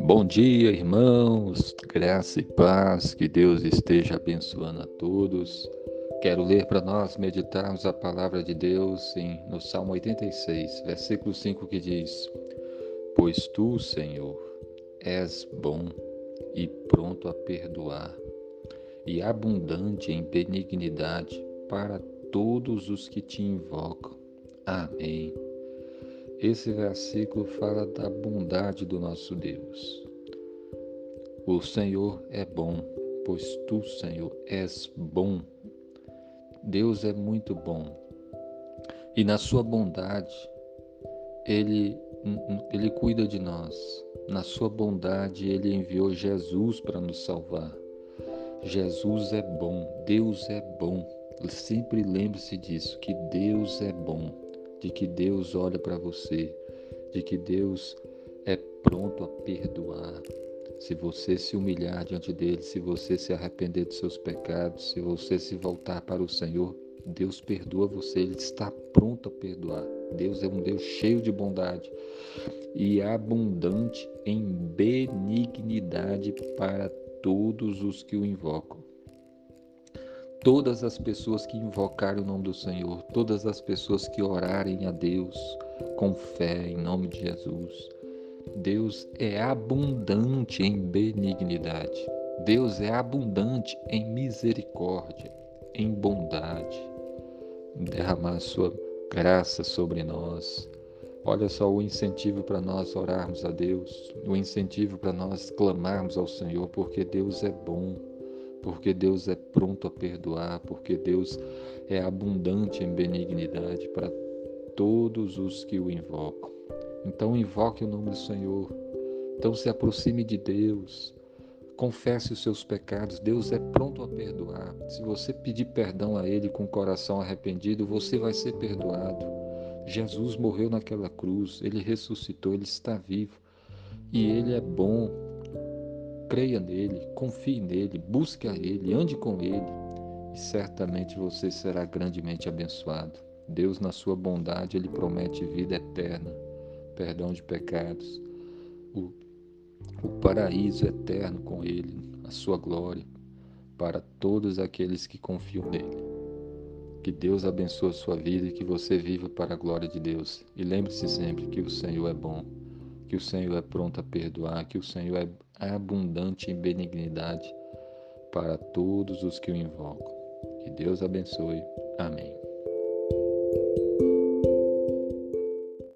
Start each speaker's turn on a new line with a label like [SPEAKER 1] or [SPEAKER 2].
[SPEAKER 1] Bom dia, irmãos, graça e paz, que Deus esteja abençoando a todos. Quero ler para nós meditarmos a palavra de Deus em, no Salmo 86, versículo 5, que diz: Pois tu, Senhor, és bom e pronto a perdoar, e abundante em benignidade para todos os que te invocam. Amém. Esse versículo fala da bondade do nosso Deus. O Senhor é bom, pois tu, Senhor, és bom. Deus é muito bom. E na sua bondade, ele ele cuida de nós. Na sua bondade, ele enviou Jesus para nos salvar. Jesus é bom, Deus é bom. Sempre lembre-se disso, que Deus é bom de que Deus olha para você, de que Deus é pronto a perdoar. Se você se humilhar diante dele, se você se arrepender dos seus pecados, se você se voltar para o Senhor, Deus perdoa você, ele está pronto a perdoar. Deus é um Deus cheio de bondade e abundante em benignidade para todos os que o invocam todas as pessoas que invocarem o nome do Senhor, todas as pessoas que orarem a Deus com fé em nome de Jesus. Deus é abundante em benignidade. Deus é abundante em misericórdia, em bondade. Derramar sua graça sobre nós. Olha só o incentivo para nós orarmos a Deus, o incentivo para nós clamarmos ao Senhor, porque Deus é bom porque Deus é pronto a perdoar, porque Deus é abundante em benignidade para todos os que o invocam. Então invoque o nome do Senhor. Então se aproxime de Deus. Confesse os seus pecados. Deus é pronto a perdoar. Se você pedir perdão a Ele com o coração arrependido, você vai ser perdoado. Jesus morreu naquela cruz, ele ressuscitou, ele está vivo. E ele é bom, Creia nele, confie nele, busque a ele, ande com ele e certamente você será grandemente abençoado. Deus, na sua bondade, ele promete vida eterna, perdão de pecados, o, o paraíso eterno com ele, a sua glória para todos aqueles que confiam nele. Que Deus abençoe a sua vida e que você viva para a glória de Deus. E lembre-se sempre que o Senhor é bom que o Senhor é pronto a perdoar, que o Senhor é abundante em benignidade para todos os que o invocam. Que Deus abençoe. Amém.